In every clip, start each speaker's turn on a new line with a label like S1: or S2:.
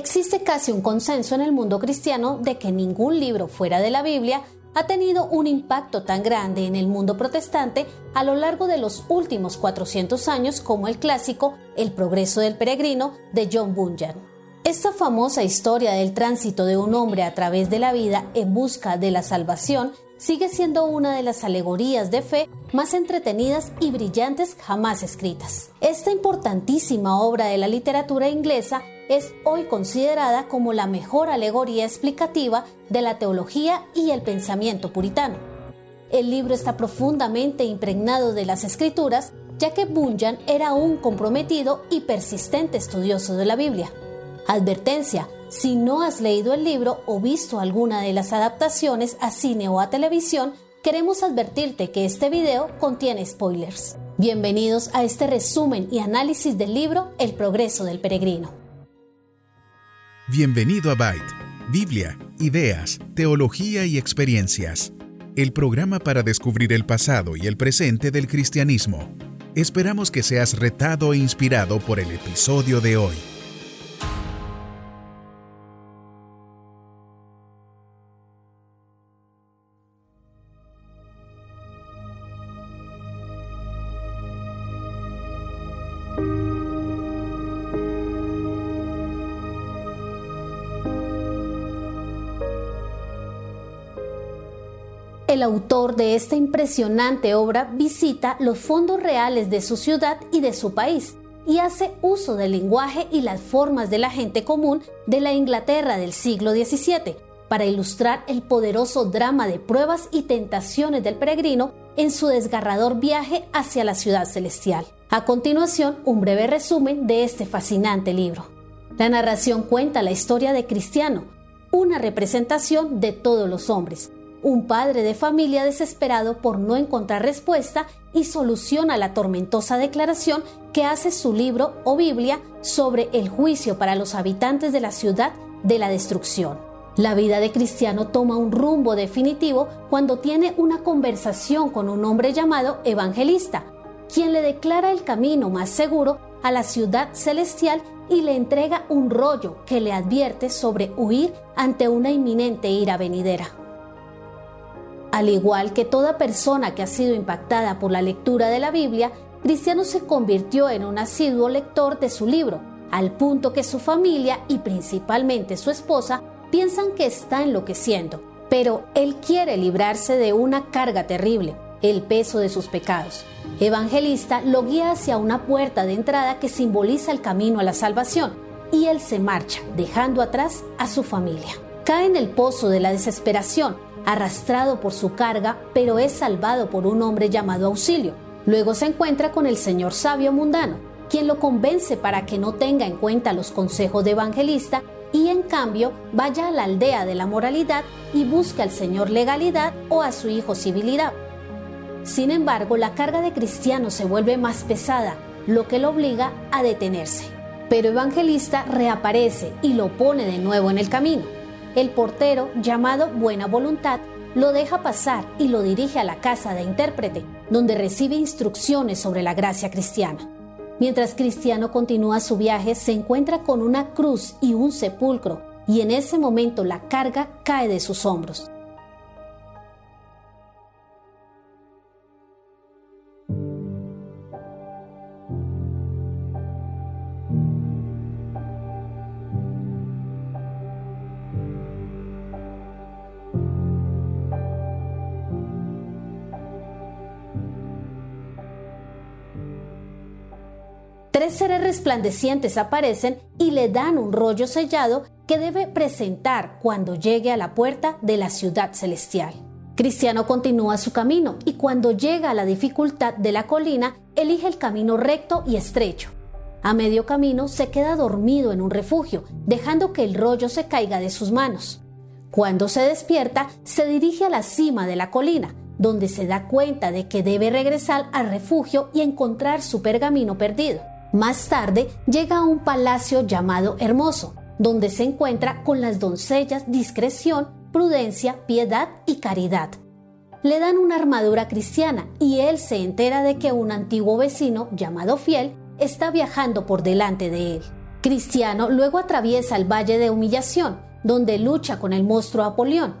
S1: Existe casi un consenso en el mundo cristiano de que ningún libro fuera de la Biblia ha tenido un impacto tan grande en el mundo protestante a lo largo de los últimos 400 años como el clásico El progreso del peregrino de John Bunyan. Esta famosa historia del tránsito de un hombre a través de la vida en busca de la salvación sigue siendo una de las alegorías de fe más entretenidas y brillantes jamás escritas. Esta importantísima obra de la literatura inglesa es hoy considerada como la mejor alegoría explicativa de la teología y el pensamiento puritano. El libro está profundamente impregnado de las escrituras, ya que Bunyan era un comprometido y persistente estudioso de la Biblia. Advertencia, si no has leído el libro o visto alguna de las adaptaciones a cine o a televisión, queremos advertirte que este video contiene spoilers. Bienvenidos a este resumen y análisis del libro El progreso del peregrino.
S2: Bienvenido a Byte, Biblia, ideas, teología y experiencias. El programa para descubrir el pasado y el presente del cristianismo. Esperamos que seas retado e inspirado por el episodio de hoy.
S1: El autor de esta impresionante obra visita los fondos reales de su ciudad y de su país y hace uso del lenguaje y las formas de la gente común de la Inglaterra del siglo XVII para ilustrar el poderoso drama de pruebas y tentaciones del peregrino en su desgarrador viaje hacia la ciudad celestial. A continuación, un breve resumen de este fascinante libro. La narración cuenta la historia de Cristiano, una representación de todos los hombres, un padre de familia desesperado por no encontrar respuesta y solución a la tormentosa declaración que hace su libro o Biblia sobre el juicio para los habitantes de la ciudad de la destrucción. La vida de Cristiano toma un rumbo definitivo cuando tiene una conversación con un hombre llamado Evangelista, quien le declara el camino más seguro a la ciudad celestial y le entrega un rollo que le advierte sobre huir ante una inminente ira venidera. Al igual que toda persona que ha sido impactada por la lectura de la Biblia, Cristiano se convirtió en un asiduo lector de su libro, al punto que su familia y principalmente su esposa piensan que está enloqueciendo. Pero él quiere librarse de una carga terrible, el peso de sus pecados. Evangelista lo guía hacia una puerta de entrada que simboliza el camino a la salvación, y él se marcha, dejando atrás a su familia. Cae en el pozo de la desesperación, arrastrado por su carga, pero es salvado por un hombre llamado Auxilio. Luego se encuentra con el señor sabio mundano, quien lo convence para que no tenga en cuenta los consejos de evangelista y en cambio vaya a la aldea de la moralidad y busque al señor legalidad o a su hijo civilidad. Sin embargo, la carga de cristiano se vuelve más pesada, lo que lo obliga a detenerse. Pero Evangelista reaparece y lo pone de nuevo en el camino. El portero, llamado Buena Voluntad, lo deja pasar y lo dirige a la casa de intérprete, donde recibe instrucciones sobre la gracia cristiana. Mientras Cristiano continúa su viaje, se encuentra con una cruz y un sepulcro, y en ese momento la carga cae de sus hombros. Resplandecientes aparecen y le dan un rollo sellado que debe presentar cuando llegue a la puerta de la ciudad celestial. Cristiano continúa su camino y cuando llega a la dificultad de la colina, elige el camino recto y estrecho. A medio camino se queda dormido en un refugio, dejando que el rollo se caiga de sus manos. Cuando se despierta, se dirige a la cima de la colina, donde se da cuenta de que debe regresar al refugio y encontrar su pergamino perdido. Más tarde llega a un palacio llamado Hermoso, donde se encuentra con las doncellas discreción, prudencia, piedad y caridad. Le dan una armadura cristiana y él se entera de que un antiguo vecino llamado Fiel está viajando por delante de él. Cristiano luego atraviesa el Valle de Humillación, donde lucha con el monstruo Apolión.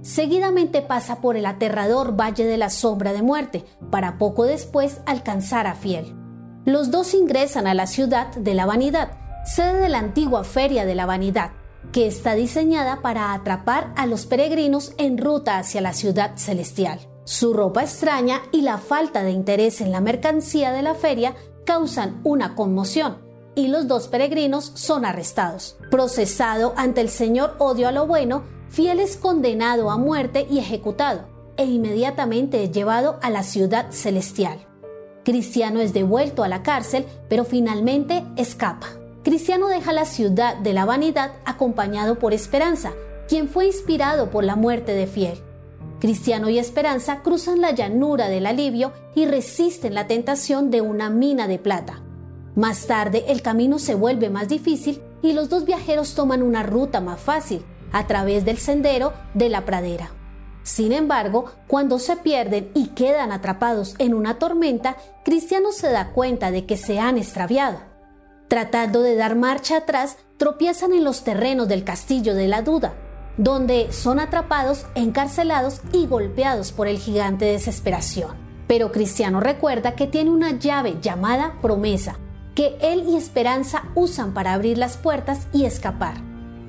S1: Seguidamente pasa por el aterrador Valle de la Sombra de Muerte, para poco después alcanzar a Fiel. Los dos ingresan a la ciudad de la Vanidad, sede de la antigua Feria de la Vanidad, que está diseñada para atrapar a los peregrinos en ruta hacia la ciudad celestial. Su ropa extraña y la falta de interés en la mercancía de la feria causan una conmoción y los dos peregrinos son arrestados. Procesado ante el Señor odio a lo bueno, Fiel es condenado a muerte y ejecutado e inmediatamente llevado a la ciudad celestial. Cristiano es devuelto a la cárcel, pero finalmente escapa. Cristiano deja la ciudad de la vanidad acompañado por Esperanza, quien fue inspirado por la muerte de Fiel. Cristiano y Esperanza cruzan la llanura del alivio y resisten la tentación de una mina de plata. Más tarde el camino se vuelve más difícil y los dos viajeros toman una ruta más fácil, a través del sendero de la pradera. Sin embargo, cuando se pierden y quedan atrapados en una tormenta, Cristiano se da cuenta de que se han extraviado. Tratando de dar marcha atrás, tropiezan en los terrenos del castillo de la duda, donde son atrapados, encarcelados y golpeados por el gigante de desesperación. Pero Cristiano recuerda que tiene una llave llamada promesa, que él y Esperanza usan para abrir las puertas y escapar.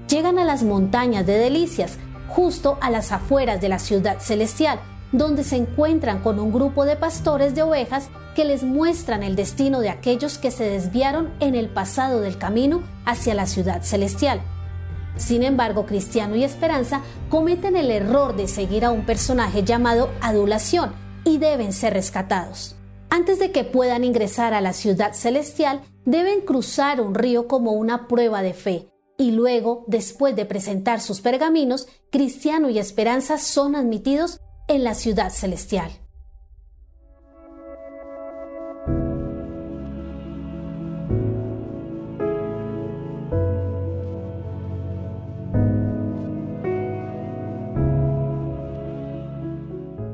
S1: Llegan a las montañas de Delicias, justo a las afueras de la ciudad celestial, donde se encuentran con un grupo de pastores de ovejas que les muestran el destino de aquellos que se desviaron en el pasado del camino hacia la ciudad celestial. Sin embargo, Cristiano y Esperanza cometen el error de seguir a un personaje llamado adulación y deben ser rescatados. Antes de que puedan ingresar a la ciudad celestial, deben cruzar un río como una prueba de fe, y luego, después de presentar sus pergaminos, Cristiano y Esperanza son admitidos en la ciudad celestial.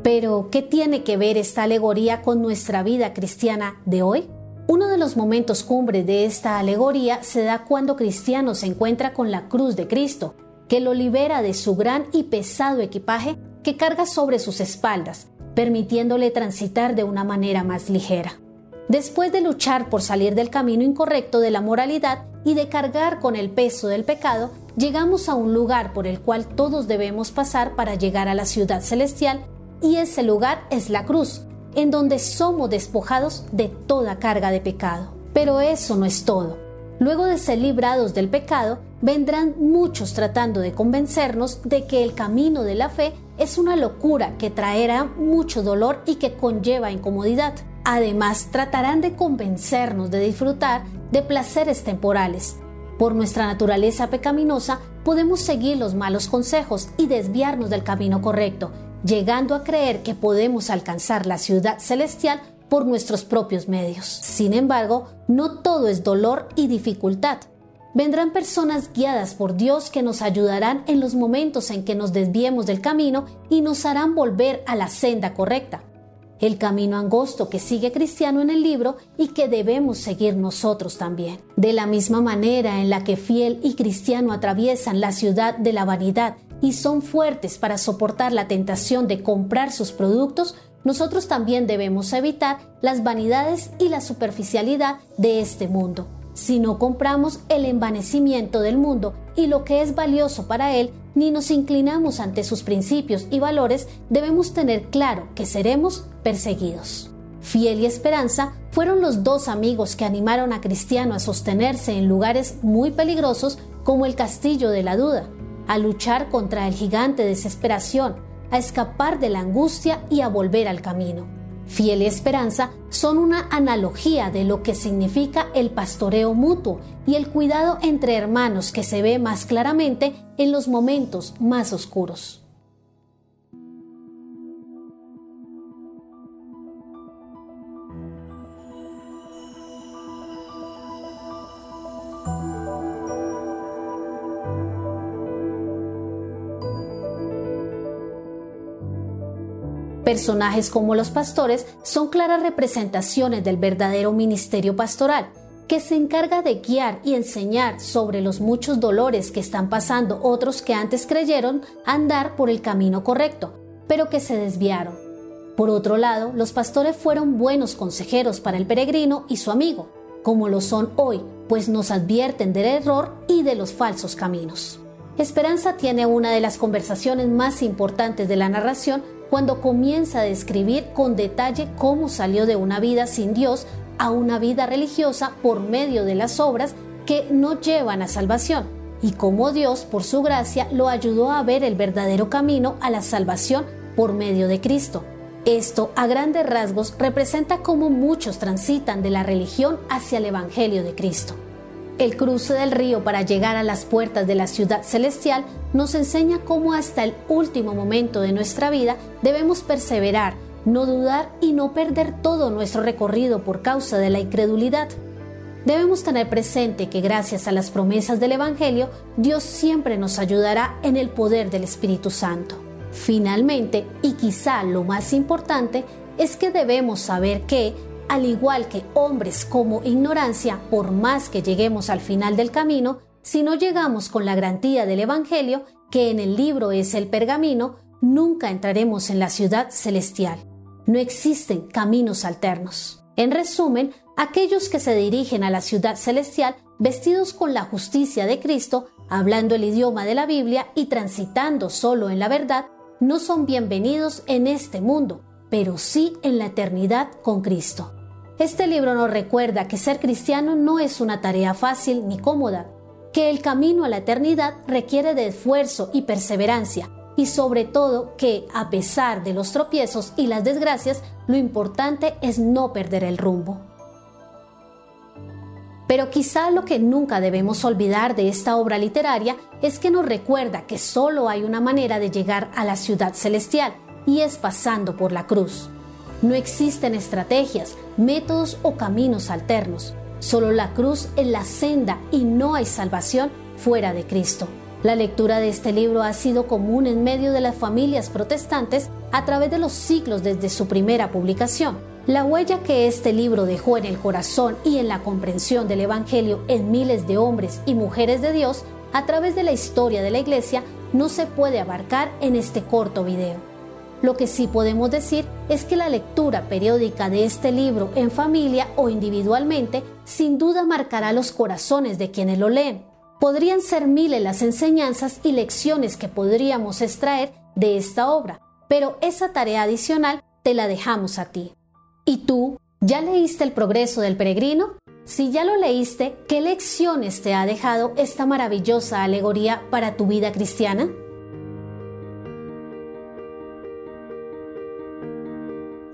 S1: Pero, ¿qué tiene que ver esta alegoría con nuestra vida cristiana de hoy? Uno de los momentos cumbre de esta alegoría se da cuando Cristiano se encuentra con la cruz de Cristo, que lo libera de su gran y pesado equipaje que carga sobre sus espaldas, permitiéndole transitar de una manera más ligera. Después de luchar por salir del camino incorrecto de la moralidad y de cargar con el peso del pecado, llegamos a un lugar por el cual todos debemos pasar para llegar a la ciudad celestial, y ese lugar es la cruz, en donde somos despojados de toda carga de pecado. Pero eso no es todo. Luego de ser librados del pecado, vendrán muchos tratando de convencernos de que el camino de la fe es una locura que traerá mucho dolor y que conlleva incomodidad. Además, tratarán de convencernos de disfrutar de placeres temporales. Por nuestra naturaleza pecaminosa, podemos seguir los malos consejos y desviarnos del camino correcto, llegando a creer que podemos alcanzar la ciudad celestial por nuestros propios medios. Sin embargo, no todo es dolor y dificultad. Vendrán personas guiadas por Dios que nos ayudarán en los momentos en que nos desviemos del camino y nos harán volver a la senda correcta. El camino angosto que sigue Cristiano en el libro y que debemos seguir nosotros también. De la misma manera en la que Fiel y Cristiano atraviesan la ciudad de la vanidad y son fuertes para soportar la tentación de comprar sus productos, nosotros también debemos evitar las vanidades y la superficialidad de este mundo. Si no compramos el envanecimiento del mundo y lo que es valioso para él, ni nos inclinamos ante sus principios y valores, debemos tener claro que seremos perseguidos. Fiel y Esperanza fueron los dos amigos que animaron a Cristiano a sostenerse en lugares muy peligrosos como el Castillo de la Duda, a luchar contra el gigante desesperación, a escapar de la angustia y a volver al camino. Fiel y esperanza son una analogía de lo que significa el pastoreo mutuo y el cuidado entre hermanos que se ve más claramente en los momentos más oscuros. Personajes como los pastores son claras representaciones del verdadero ministerio pastoral, que se encarga de guiar y enseñar sobre los muchos dolores que están pasando otros que antes creyeron andar por el camino correcto, pero que se desviaron. Por otro lado, los pastores fueron buenos consejeros para el peregrino y su amigo, como lo son hoy, pues nos advierten del error y de los falsos caminos. Esperanza tiene una de las conversaciones más importantes de la narración cuando comienza a describir con detalle cómo salió de una vida sin Dios a una vida religiosa por medio de las obras que no llevan a salvación y cómo Dios, por su gracia, lo ayudó a ver el verdadero camino a la salvación por medio de Cristo. Esto, a grandes rasgos, representa cómo muchos transitan de la religión hacia el Evangelio de Cristo. El cruce del río para llegar a las puertas de la ciudad celestial nos enseña cómo hasta el último momento de nuestra vida debemos perseverar no dudar y no perder todo nuestro recorrido por causa de la incredulidad. Debemos tener presente que gracias a las promesas del Evangelio, Dios siempre nos ayudará en el poder del Espíritu Santo. Finalmente, y quizá lo más importante, es que debemos saber que, al igual que hombres como ignorancia, por más que lleguemos al final del camino, si no llegamos con la garantía del Evangelio, que en el libro es el pergamino, nunca entraremos en la ciudad celestial no existen caminos alternos. En resumen, aquellos que se dirigen a la ciudad celestial vestidos con la justicia de Cristo, hablando el idioma de la Biblia y transitando solo en la verdad, no son bienvenidos en este mundo, pero sí en la eternidad con Cristo. Este libro nos recuerda que ser cristiano no es una tarea fácil ni cómoda, que el camino a la eternidad requiere de esfuerzo y perseverancia, y sobre todo que, a pesar de los tropiezos y las desgracias, lo importante es no perder el rumbo. Pero quizá lo que nunca debemos olvidar de esta obra literaria es que nos recuerda que solo hay una manera de llegar a la ciudad celestial, y es pasando por la cruz. No existen estrategias, métodos o caminos alternos. Solo la cruz es la senda y no hay salvación fuera de Cristo. La lectura de este libro ha sido común en medio de las familias protestantes a través de los siglos desde su primera publicación. La huella que este libro dejó en el corazón y en la comprensión del Evangelio en miles de hombres y mujeres de Dios a través de la historia de la Iglesia no se puede abarcar en este corto video. Lo que sí podemos decir es que la lectura periódica de este libro en familia o individualmente sin duda marcará los corazones de quienes lo leen Podrían ser miles las enseñanzas y lecciones que podríamos extraer de esta obra, pero esa tarea adicional te la dejamos a ti. ¿Y tú? ¿Ya leíste el progreso del peregrino? Si ya lo leíste, ¿qué lecciones te ha dejado esta maravillosa alegoría para tu vida cristiana?